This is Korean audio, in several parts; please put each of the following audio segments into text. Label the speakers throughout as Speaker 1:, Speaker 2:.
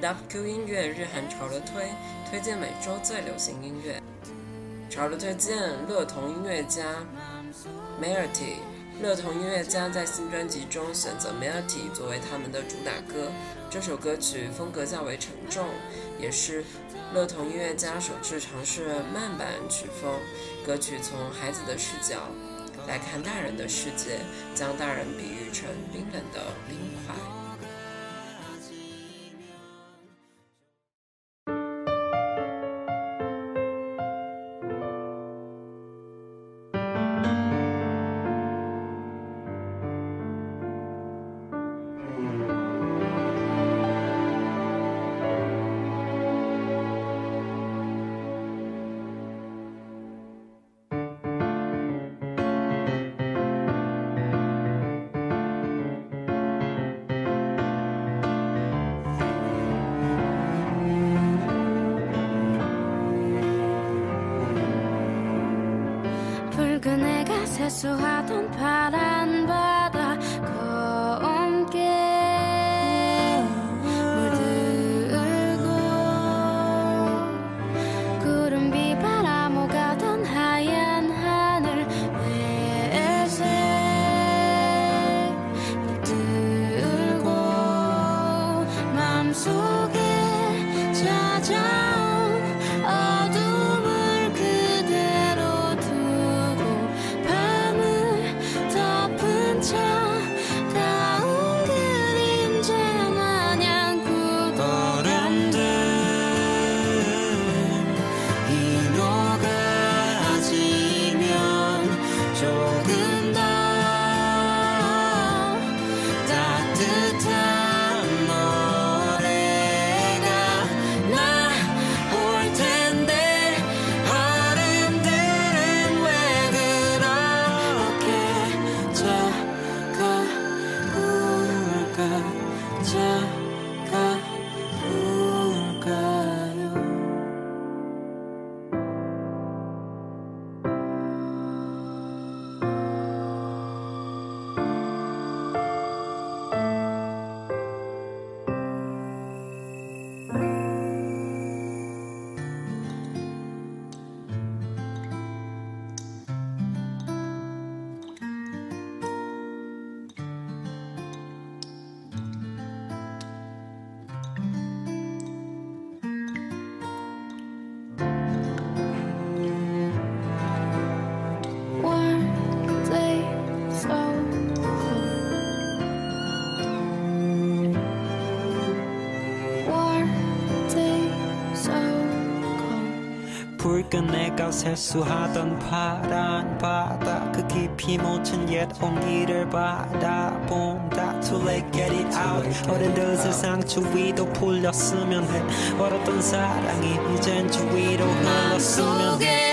Speaker 1: WQ 音乐日韩潮流推推荐每周最流行音乐。潮流推荐乐童音乐家 Melody。乐童音乐家在新专辑中选择 Melody 作为他们的主打歌。这首歌曲风格较为沉重，也是乐童音乐家首次尝试慢板曲风。歌曲从孩子的视角来看大人的世界，将大人比喻成冰冷的冰
Speaker 2: so hot on pala
Speaker 3: 내가 세수하던 파란 바다 그 깊이 묻힌 옛 온기를 바라본다. Too late get it out. 어른들 세상 주위도 풀렸으면 해. 얼었던 사랑이 이젠 주위로 흘렀으면 해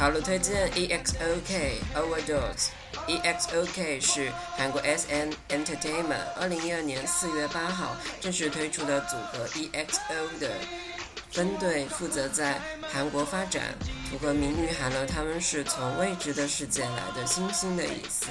Speaker 1: 潮流推荐 EXOK Overdose。EXOK 是韩国 SN Entertainment 二零一二年四月八号正式推出的组合 EXO 的分队，负责在韩国发展，符合名誉含了他们是从未知的世界来的星星的意思。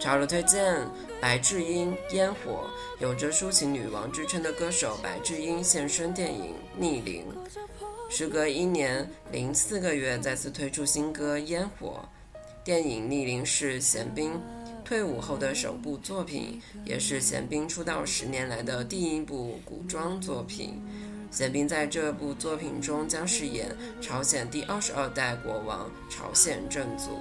Speaker 4: 潮流推荐：白智英《烟火》。有着“抒情女王”之称的歌手白智英现身电影《逆鳞》，时隔一年零四个月再次推出新歌《烟火》。电影《逆鳞》是咸彬退伍后的首部作品，也是咸彬出道十年来的第一部古装作品。咸彬在这部作品中将饰演朝鲜第二十二代国王朝鲜正祖。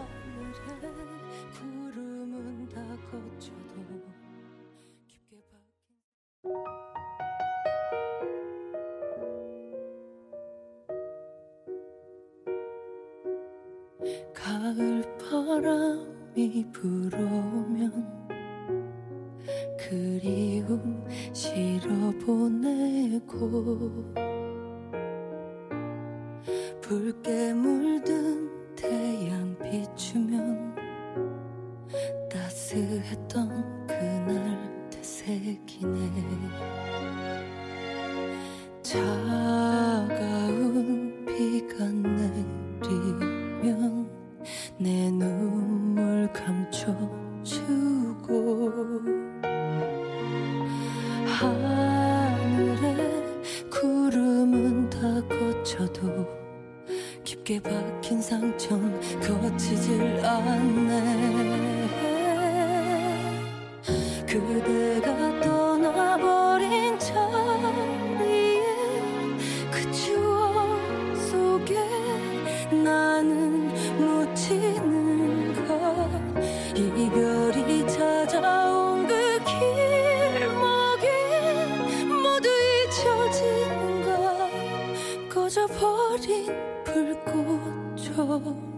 Speaker 5: 어린 불꽃처럼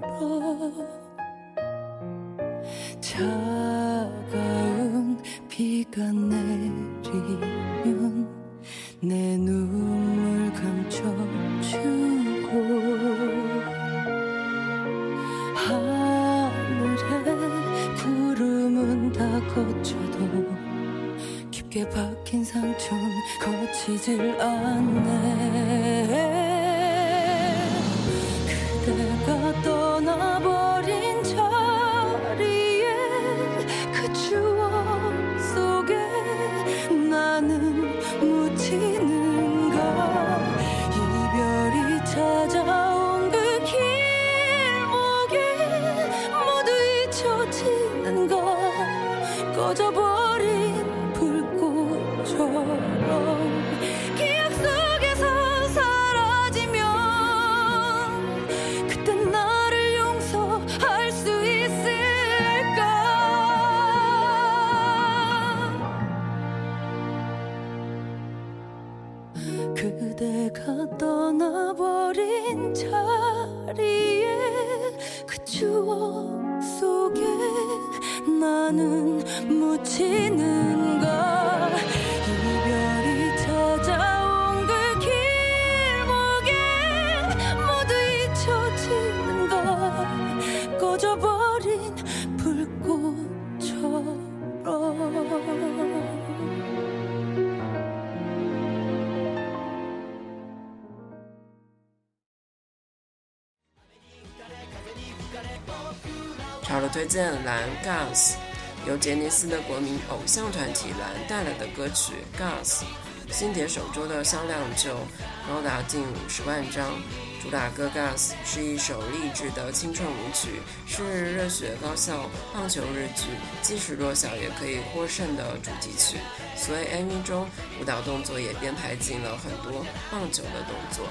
Speaker 5: 차가운 비가 내리면 내 눈물 감춰주고 하늘에 구름은 다 걷혀도 깊게 박힌 상처는 거치질 않네.
Speaker 6: 我
Speaker 4: 就不。推荐蓝 Gas，由杰尼斯的国民偶像团体蓝带来的歌曲 Gas，新碟首周的销量就高达近五十万张。主打歌 Gas 是一首励志的青春舞曲，是热血高校棒球日剧《即使弱小也可以获胜》的主题曲，所以 MV 中舞蹈动作也编排进了很多棒球的动作。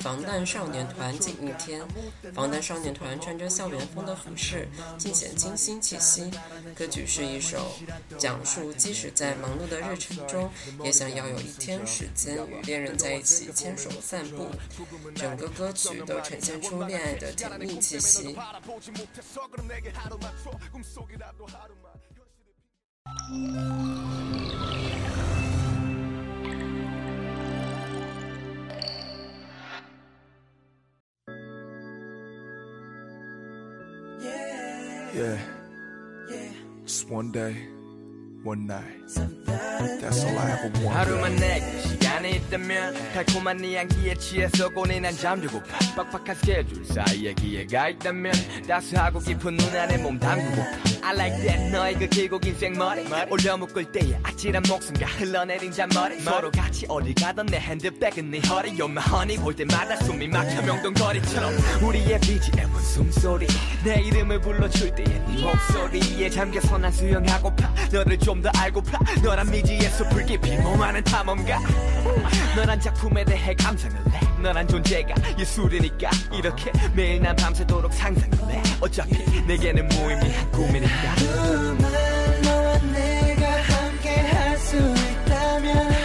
Speaker 1: 防弹少年团锦一天。防弹少年团穿着校园风的服饰，尽显清新气息。歌曲是一首讲述，即使在忙碌的日程中，也想要有一天时间与恋人在一起牵手散步。整个歌曲都呈现出恋爱的甜蜜气息。
Speaker 7: Yeah. Just one day, one night. That's all I ever wanted.
Speaker 8: 하루만 내게 시간이 있다면 달콤한 네 향기에 취해서 고뇌난 잠들고파 빡빡한 스케줄 사이에 기회가 있다면 따스하고 깊은 눈 안에 몸 담그고파 I like that 너의 그 길고 긴 생머리 올려 묶을 때의 아찔한 목숨과 흘러내린 잔머리 서로 같이 어딜 가던 내 핸드백은 네 허리 You're my honey 볼 때마다 숨이 막혀 명동거리처럼 우리의 BGM은 숨소리 내 이름을 불러줄 때의 네 목소리에 잠겨서 난 수영하고파 너를 좀 더 알고파 너란 미지의 숲을 깊이 몸하는 탐험가 너란 작품에 대해 감상을 해. 너란 존재가 예술이니까 이렇게 매일 난 밤새도록 상상을 해. 어차피 내게는 무의미한 꿈이니까.
Speaker 4: 그만 너와 내가 함께 할 수 있다면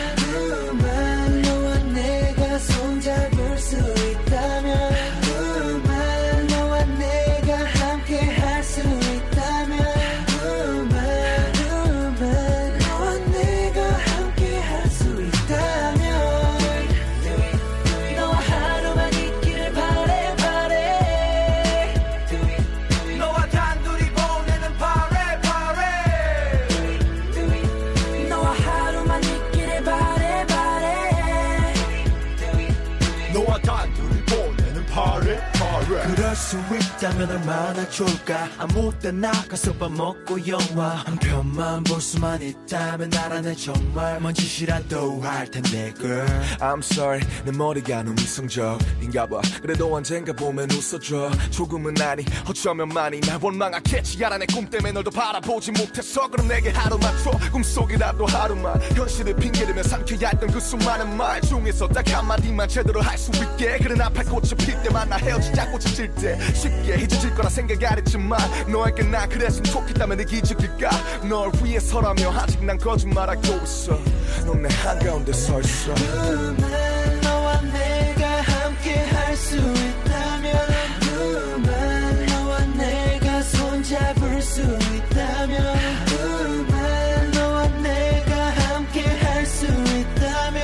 Speaker 4: 있다면
Speaker 9: 얼마나 좋을까? 아무 때나 가서 밥 먹고 영화 한 편만 볼 수만 있다면 나라는 정말 먼 짓이라도 할 텐데 girl.
Speaker 7: I'm sorry 내 머리가 너무 이성적인가 봐. 그래도 언젠가 보면 웃어줘. 조금은 아니 어쩌면 많이 날 원망하겠지. 알아 내 꿈 때문에 널 더 바라보지 못해서 그럼 내게 하루만 줘 꿈속이라도 하루만. 현실을 핑계대며 삼켜야 했던 그 수많은 말 중에서 딱 한마디만 제대로 할 수 있게. 그래 나팔 꽃이 필 때만 나 헤어지자 꽃이 질때 쉽게 잊어질 거라 생각 안 했지만 너에게 나 그랬으면 좋겠다면 내 기적일까? 널 위해서라며 아직 난 거짓말하고 있어. 넌 내 한가운데 서 있어.
Speaker 4: 그만 너와 내가 함께 할 수 있다면 그만 너와 내가 손잡을 수 있다면 그만 너와 내가 함께 할 수 있다면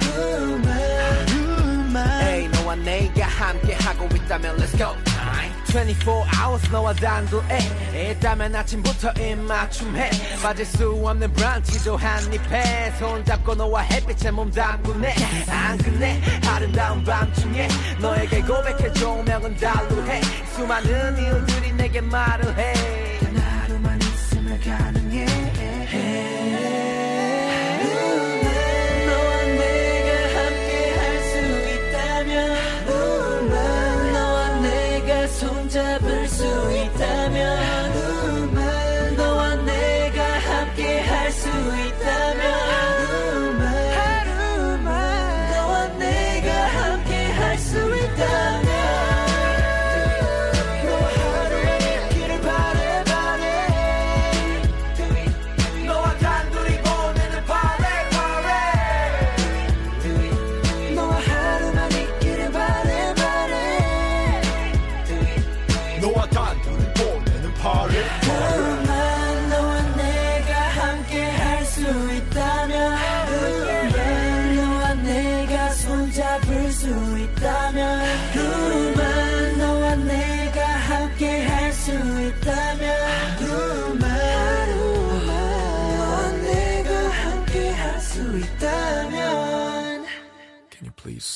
Speaker 4: 그만 그만
Speaker 8: 에이 너와 내가 함께 하고 있다면 let's go 24 hours 너와 단둘에 있다면 아침부터 입맞춤해. 빠질 수 없는 브런치도 한입해. 손잡고 너와 햇빛에 몸 담그네. 안 끝내. 아름다운 밤중에 너에게 고백해. 조명은 달루해. 수많은 이유들이 내게 말을 해.
Speaker 4: 단 하루만 있으면 가능해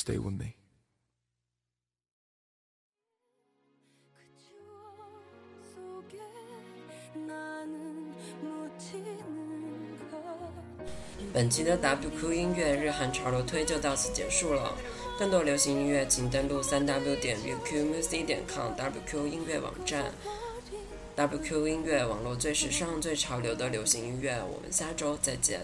Speaker 7: stay with me.
Speaker 1: WQ 音乐日韩潮流推就到此结束了。更多流行音乐，请登录三 w 点 WQMusic 点 com WQ 音乐网站。WQ 音乐网络最时尚、最潮流的流行音乐，我们下周再见。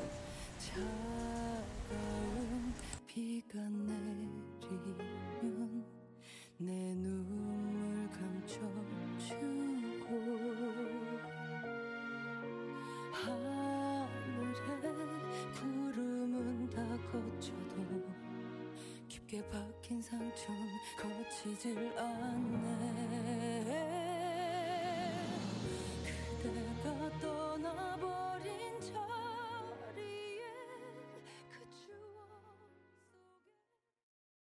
Speaker 4: 좀 고치질 않네. 그대가 떠나버린 저